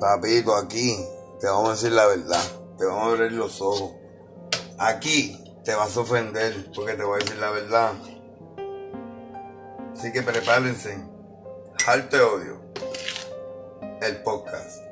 Papito, aquí te vamos a decir la verdad. Te vamos a abrir los ojos. Aquí te vas a ofender porque te voy a decir la verdad. Así que prepárense. Jarte odio. El podcast.